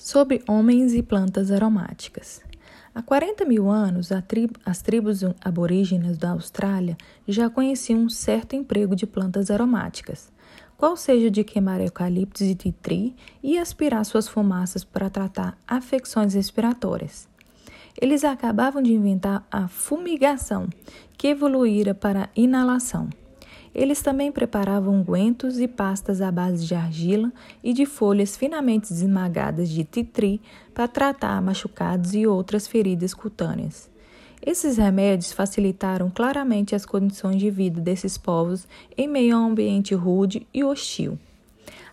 sobre homens e plantas aromáticas. Há 40 mil anos, tribo, as tribos aborígenas da Austrália já conheciam um certo emprego de plantas aromáticas, qual seja de queimar eucaliptos e titri e aspirar suas fumaças para tratar afecções respiratórias. Eles acabavam de inventar a fumigação, que evoluíra para a inalação. Eles também preparavam ungüentos e pastas à base de argila e de folhas finamente esmagadas de titri para tratar machucados e outras feridas cutâneas. Esses remédios facilitaram claramente as condições de vida desses povos em meio a um ambiente rude e hostil.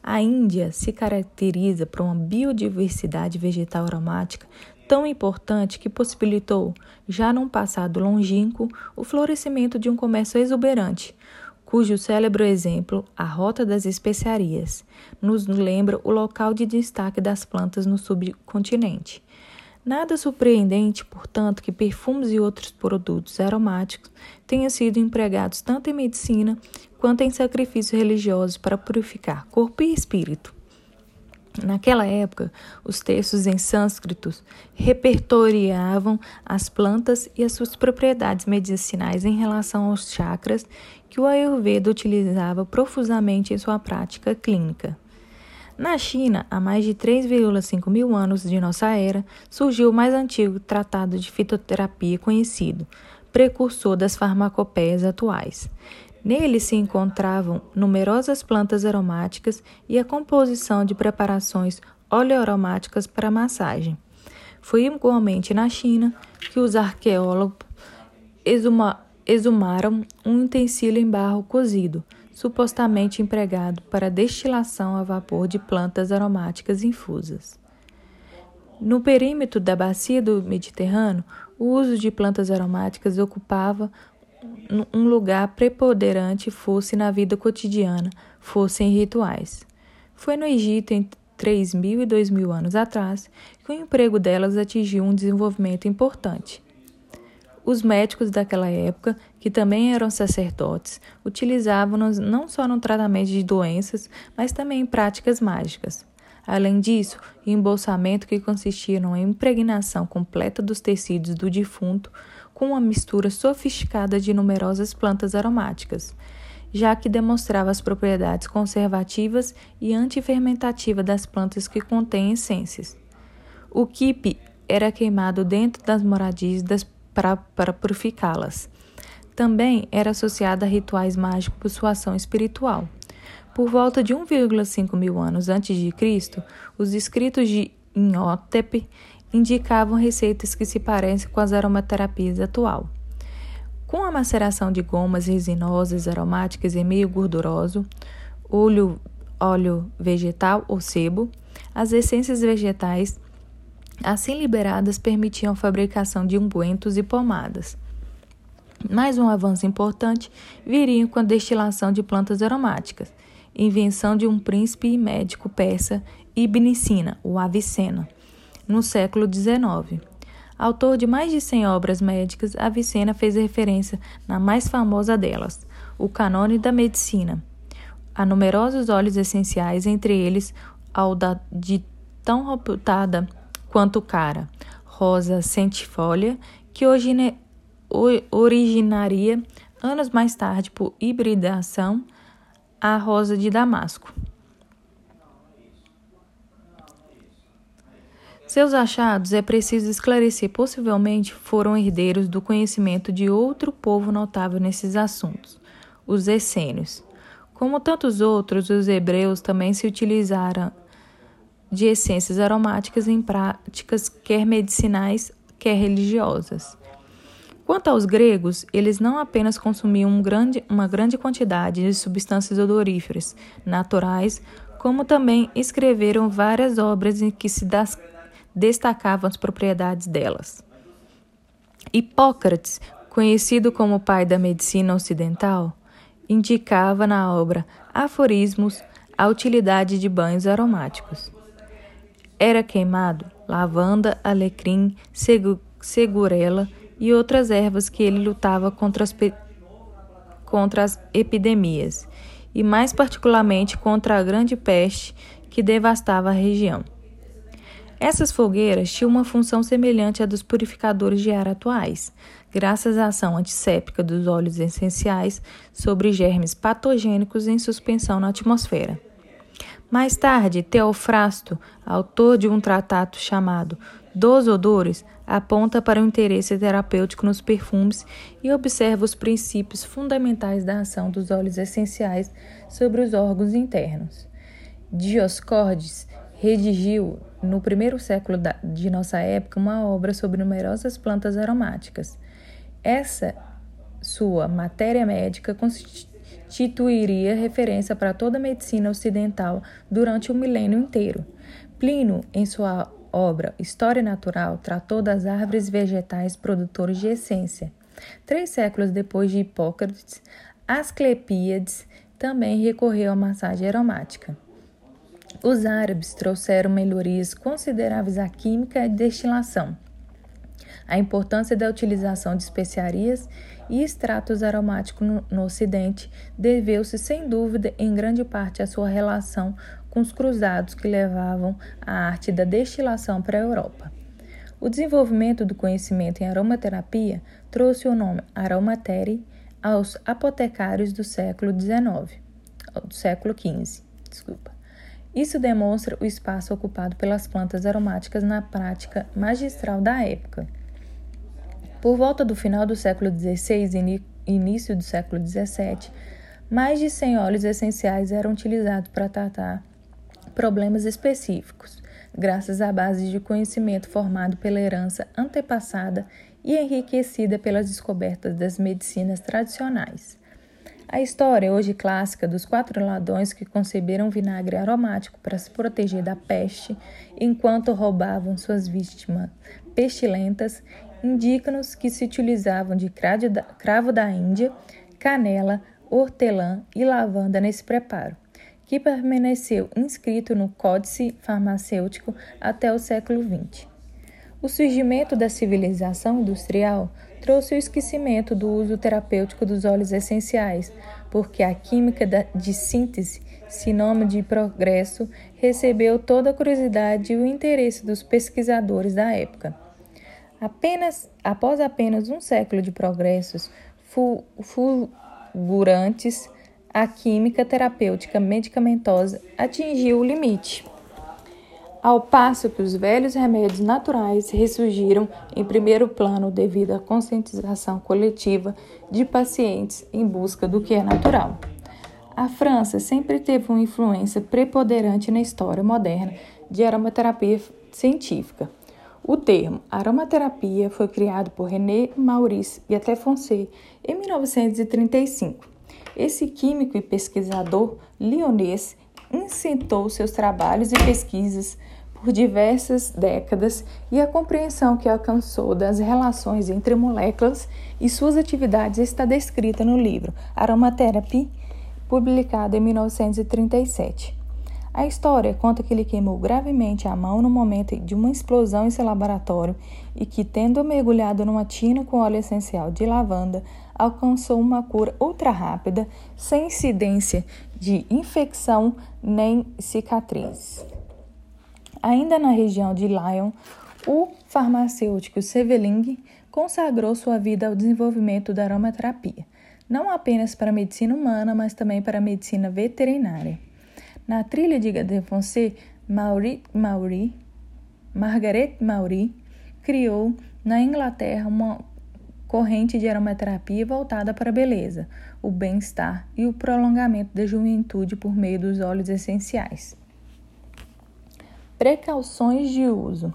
A Índia se caracteriza por uma biodiversidade vegetal aromática tão importante que possibilitou, já num passado longínquo, o florescimento de um comércio exuberante, cujo célebre exemplo, a Rota das Especiarias, nos lembra o local de destaque das plantas no subcontinente. Nada surpreendente, portanto, que perfumes e outros produtos aromáticos tenham sido empregados tanto em medicina quanto em sacrifícios religiosos para purificar corpo e espírito. Naquela época, os textos em sânscritos repertoriavam as plantas e as suas propriedades medicinais em relação aos chakras que o Ayurveda utilizava profusamente em sua prática clínica. Na China, há mais de 3,5 mil anos de nossa era, surgiu o mais antigo tratado de fitoterapia conhecido, precursor das farmacopeias atuais. Nele se encontravam numerosas plantas aromáticas e a composição de preparações oleoaromáticas para massagem. Foi igualmente na China que os arqueólogos exuma, exumaram um utensílio em barro cozido, supostamente empregado para destilação a vapor de plantas aromáticas infusas. No perímetro da bacia do Mediterrâneo, o uso de plantas aromáticas ocupava um lugar preponderante fosse na vida cotidiana, fosse em rituais. Foi no Egito, entre 3 mil e 2 mil anos atrás, que o emprego delas atingiu um desenvolvimento importante. Os médicos daquela época, que também eram sacerdotes, utilizavam-nos não só no tratamento de doenças, mas também em práticas mágicas. Além disso, embolsamento que consistia numa impregnação completa dos tecidos do defunto com uma mistura sofisticada de numerosas plantas aromáticas, já que demonstrava as propriedades conservativas e antifermentativas das plantas que contêm essências. O kipe era queimado dentro das moradias das, para, purificá-las. Também era associado a rituais mágicos por sua ação espiritual. Por volta de 1,5 mil anos antes de Cristo, os escritos de Inhotep indicavam receitas que se parecem com as aromaterapias atual. Com a maceração de gomas resinosas aromáticas em meio gorduroso, óleo, óleo vegetal ou sebo, as essências vegetais assim liberadas permitiam a fabricação de ungüentos e pomadas. Mais um avanço importante viria com a destilação de plantas aromáticas, invenção de um príncipe e médico persa Ibn Sina, o Avicena no século XIX. Autor de mais de 100 obras médicas, Avicena fez referência na mais famosa delas, o Canone da Medicina. Há numerosos óleos essenciais, entre eles ao da, de tão reputada quanto cara, rosa centifolia, que origine, originaria anos mais tarde por hibridação a rosa de Damasco. Seus achados, é preciso esclarecer, possivelmente foram herdeiros do conhecimento de outro povo notável nesses assuntos, os essênios. Como tantos outros, os hebreus também se utilizaram de essências aromáticas em práticas quer medicinais, quer religiosas. Quanto aos gregos, eles não apenas consumiam um grande, uma grande quantidade de substâncias odoríferas naturais, como também escreveram várias obras em que se das destacavam as propriedades delas. Hipócrates, conhecido como pai da medicina ocidental, indicava na obra Aforismos a utilidade de banhos aromáticos. Era queimado lavanda, alecrim, segurela e outras ervas que ele lutava contra as, contra as epidemias, e mais particularmente contra a grande peste que devastava a região. Essas fogueiras tinham uma função semelhante à dos purificadores de ar atuais, graças à ação antisséptica dos óleos essenciais sobre germes patogênicos em suspensão na atmosfera. Mais tarde, Teofrasto, autor de um tratado chamado Dos Odores, aponta para o interesse terapêutico nos perfumes e observa os princípios fundamentais da ação dos óleos essenciais sobre os órgãos internos. Dioscordes redigiu, no primeiro século de nossa época, uma obra sobre numerosas plantas aromáticas. Essa sua matéria médica constituiria referência para toda a medicina ocidental durante o milênio inteiro. Plínio, em sua obra História Natural, tratou das árvores vegetais produtoras de essência. Três séculos depois de Hipócrates, Asclepíades também recorreu à massagem aromática. Os árabes trouxeram melhorias consideráveis à química e destilação. A importância da utilização de especiarias e extratos aromáticos no, no Ocidente deveu-se, sem dúvida, em grande parte à sua relação com os cruzados que levavam a arte da destilação para a Europa. O desenvolvimento do conhecimento em aromaterapia trouxe o nome aromatere aos apotecários do século XIX, do século XV. Desculpa. Isso demonstra o espaço ocupado pelas plantas aromáticas na prática magistral da época. Por volta do final do século XVI e início do século XVII, mais de 100 óleos essenciais eram utilizados para tratar problemas específicos, graças à base de conhecimento formado pela herança antepassada e enriquecida pelas descobertas das medicinas tradicionais. A história, hoje clássica, dos quatro ladrões que conceberam vinagre aromático para se proteger da peste enquanto roubavam suas vítimas pestilentas, indica-nos que se utilizavam de cravo da Índia, canela, hortelã e lavanda nesse preparo, que permaneceu inscrito no Códice Farmacêutico até o século XX. O surgimento da civilização industrial trouxe o esquecimento do uso terapêutico dos óleos essenciais, porque a química de síntese, sinônimo de progresso, recebeu toda a curiosidade e o interesse dos pesquisadores da época. Apenas, após apenas um século de progressos fulgurantes, a química terapêutica medicamentosa atingiu o limite ao passo que os velhos remédios naturais ressurgiram em primeiro plano devido à conscientização coletiva de pacientes em busca do que é natural. A França sempre teve uma influência preponderante na história moderna de aromaterapia científica. O termo aromaterapia foi criado por René Maurice Gattefossé em 1935. Esse químico e pesquisador lionês incitou seus trabalhos e pesquisas por diversas décadas e a compreensão que alcançou das relações entre moléculas e suas atividades está descrita no livro Aromatherapy, publicado em 1937. A história conta que ele queimou gravemente a mão no momento de uma explosão em seu laboratório e que, tendo mergulhado numa tina com óleo essencial de lavanda, alcançou uma cura ultra rápida, sem incidência de infecção nem cicatriz. Ainda na região de Lyon, o farmacêutico Seveling consagrou sua vida ao desenvolvimento da aromaterapia, não apenas para a medicina humana, mas também para a medicina veterinária. Na trilha de Maury, Maury, Margaret Maury criou na Inglaterra uma corrente de aromaterapia voltada para a beleza, o bem-estar e o prolongamento da juventude por meio dos óleos essenciais. Precauções de uso: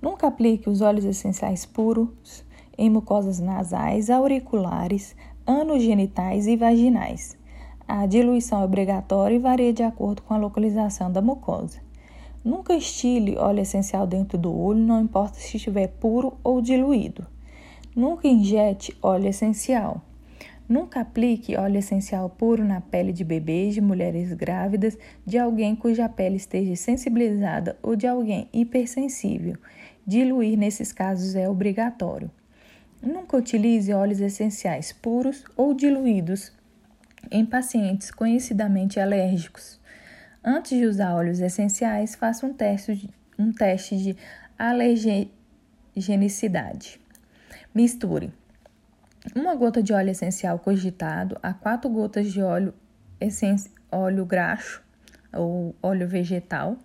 nunca aplique os óleos essenciais puros em mucosas nasais, auriculares, anos genitais e vaginais. A diluição é obrigatória e varia de acordo com a localização da mucosa. Nunca estile óleo essencial dentro do olho, não importa se estiver puro ou diluído. Nunca injete óleo essencial. Nunca aplique óleo essencial puro na pele de bebês, de mulheres grávidas, de alguém cuja pele esteja sensibilizada ou de alguém hipersensível. Diluir nesses casos é obrigatório. Nunca utilize óleos essenciais puros ou diluídos em pacientes conhecidamente alérgicos. Antes de usar óleos essenciais, faça um teste, um teste de alergenicidade. Misture uma gota de óleo essencial cogitado a quatro gotas de óleo, óleo graxo ou óleo vegetal.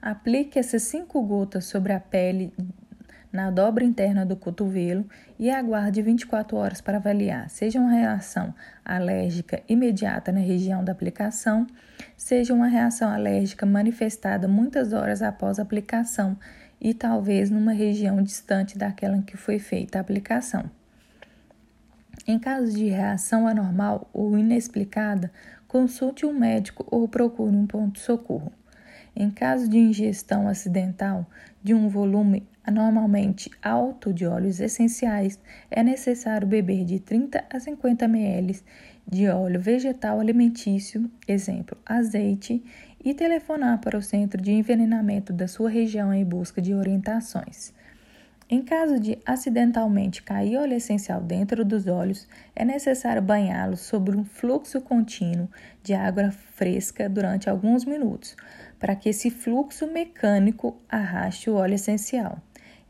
Aplique essas cinco gotas sobre a pele na dobra interna do cotovelo e aguarde 24 horas para avaliar, seja uma reação alérgica imediata na região da aplicação, seja uma reação alérgica manifestada muitas horas após a aplicação e talvez numa região distante daquela em que foi feita a aplicação. Em caso de reação anormal ou inexplicada, consulte um médico ou procure um ponto de socorro. Em caso de ingestão acidental de um volume anormalmente alto de óleos essenciais, é necessário beber de 30 a 50 ml de óleo vegetal alimentício, exemplo, azeite, e telefonar para o centro de envenenamento da sua região em busca de orientações. Em caso de acidentalmente cair óleo essencial dentro dos olhos, é necessário banhá-los sobre um fluxo contínuo de água fresca durante alguns minutos, para que esse fluxo mecânico arraste o óleo essencial.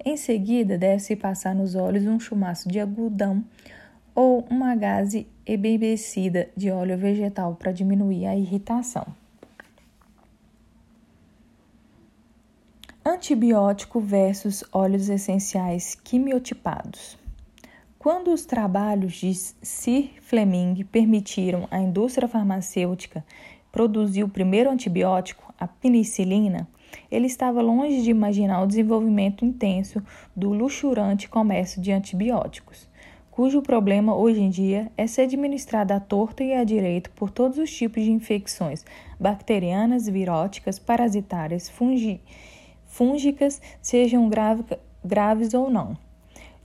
Em seguida, deve-se passar nos olhos um chumaço de algodão ou uma gaze embebecida de óleo vegetal para diminuir a irritação. Antibiótico versus óleos essenciais quimiotipados. Quando os trabalhos de Sir Fleming permitiram à indústria farmacêutica produzir o primeiro antibiótico, a penicilina, ele estava longe de imaginar o desenvolvimento intenso do luxurante comércio de antibióticos, cujo problema hoje em dia é ser administrado à torta e à direito por todos os tipos de infecções bacterianas, viróticas, parasitárias, fungi, fúngicas, sejam grave, graves ou não.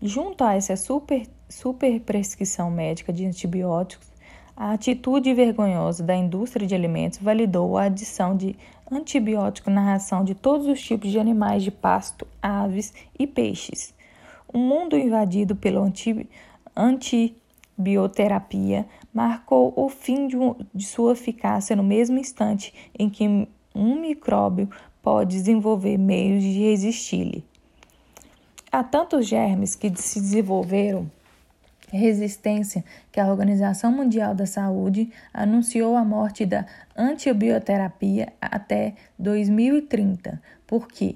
Junto a essa super, super prescrição médica de antibióticos, a atitude vergonhosa da indústria de alimentos validou a adição de antibiótico na ração de todos os tipos de animais de pasto, aves e peixes. O mundo invadido pela anti, antibioterapia marcou o fim de, de sua eficácia no mesmo instante em que um micróbio pode desenvolver meios de resistir-lhe. Há tantos germes que se desenvolveram resistência que a Organização Mundial da Saúde anunciou a morte da antibioterapia até 2030, porque,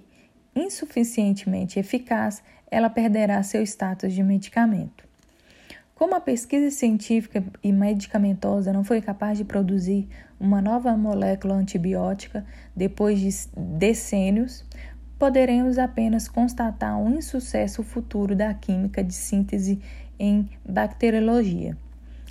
insuficientemente eficaz, ela perderá seu status de medicamento. Como a pesquisa científica e medicamentosa não foi capaz de produzir uma nova molécula antibiótica depois de decênios, poderemos apenas constatar um insucesso futuro da química de síntese em bacteriologia.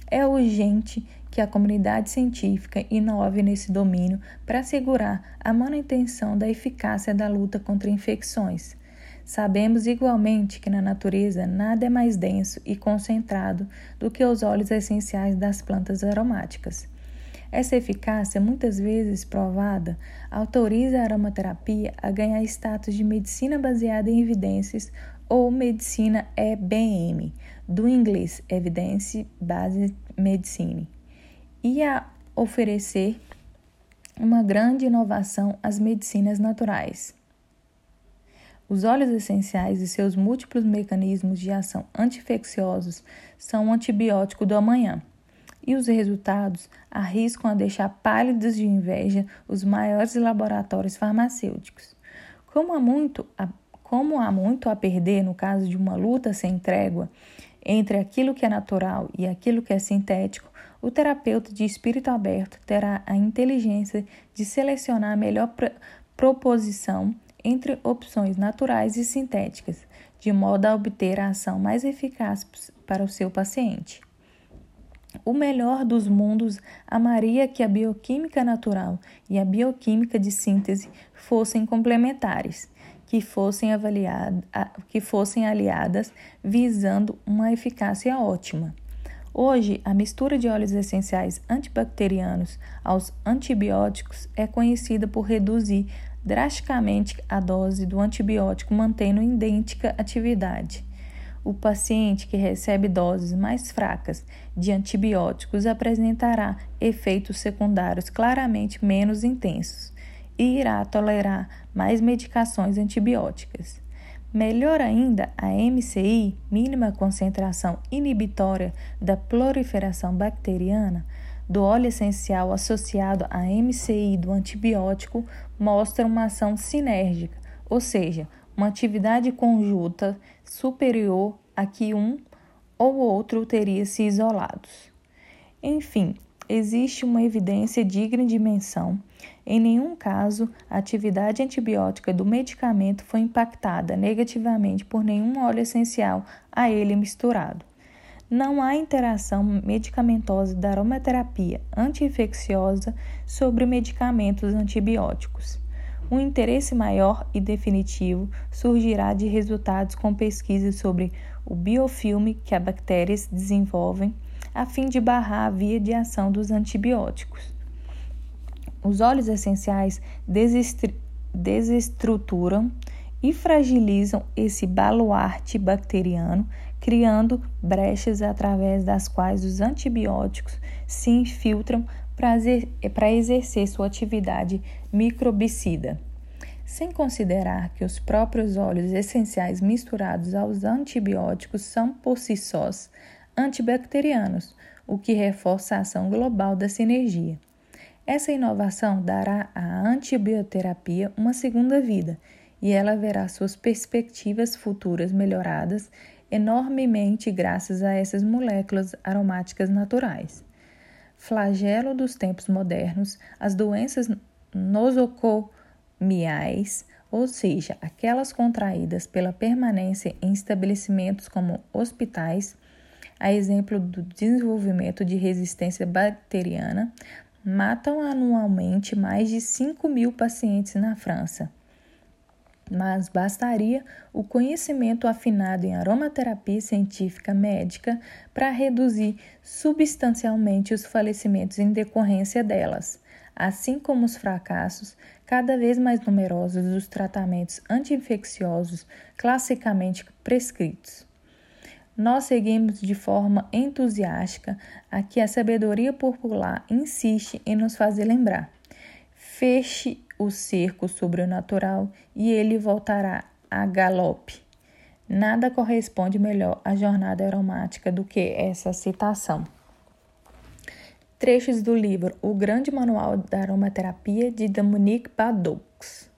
É urgente que a comunidade científica inove nesse domínio para assegurar a manutenção da eficácia da luta contra infecções. Sabemos igualmente que na natureza nada é mais denso e concentrado do que os óleos essenciais das plantas aromáticas. Essa eficácia, muitas vezes provada, autoriza a aromaterapia a ganhar status de medicina baseada em evidências ou medicina EBM, do inglês Evidence Based Medicine, e a oferecer uma grande inovação às medicinas naturais. Os óleos essenciais e seus múltiplos mecanismos de ação anti-infecciosos são um antibiótico do amanhã, e os resultados arriscam a deixar pálidos de inveja os maiores laboratórios farmacêuticos. Como há muito a como há muito a perder no caso de uma luta sem trégua entre aquilo que é natural e aquilo que é sintético, o terapeuta de espírito aberto terá a inteligência de selecionar a melhor proposição entre opções naturais e sintéticas, de modo a obter a ação mais eficaz para o seu paciente. O melhor dos mundos amaria que a bioquímica natural e a bioquímica de síntese fossem complementares que fossem, que fossem aliadas visando uma eficácia ótima. Hoje, a mistura de óleos essenciais antibacterianos aos antibióticos é conhecida por reduzir drasticamente a dose do antibiótico, mantendo idêntica atividade. O paciente que recebe doses mais fracas de antibióticos apresentará efeitos secundários claramente menos intensos e irá tolerar mais medicações antibióticas. Melhor ainda, a MCI, mínima concentração inibitória da proliferação bacteriana, do óleo essencial associado à MCI do antibiótico, mostra uma ação sinérgica, ou seja, uma atividade conjunta superior a que um ou outro teria se isolados. Enfim, existe uma evidência digna de menção. Em nenhum caso, a atividade antibiótica do medicamento foi impactada negativamente por nenhum óleo essencial a ele misturado. Não há interação medicamentosa da aromaterapia anti-infecciosa sobre medicamentos antibióticos. Um interesse maior e definitivo surgirá de resultados com pesquisas sobre o biofilme que as bactérias desenvolvem a fim de barrar a via de ação dos antibióticos. Os óleos essenciais desestruturam e fragilizam esse baluarte bacteriano, criando brechas através das quais os antibióticos se infiltram para exercer sua atividade microbicida. Sem considerar que os próprios óleos essenciais misturados aos antibióticos são por si sós antibacterianos, o que reforça a ação global da sinergia. Essa inovação dará à antibioterapia uma segunda vida e ela verá suas perspectivas futuras melhoradas enormemente graças a essas moléculas aromáticas naturais. Flagelo dos tempos modernos, as doenças nosocomiais, ou seja, aquelas contraídas pela permanência em estabelecimentos como hospitais, a exemplo do desenvolvimento de resistência bacteriana, matam anualmente mais de 5 mil pacientes na França. Mas bastaria o conhecimento afinado em aromaterapia científica médica para reduzir substancialmente os falecimentos em decorrência delas, assim como os fracassos cada vez mais numerosos dos tratamentos anti-infecciosos classicamente prescritos nós seguimos de forma entusiástica a que a sabedoria popular insiste em nos fazer lembrar. Feche o cerco sobrenatural e ele voltará a galope. Nada corresponde melhor à jornada aromática do que essa citação. Trechos do livro O Grande Manual da Aromaterapia de Dominique Badoux.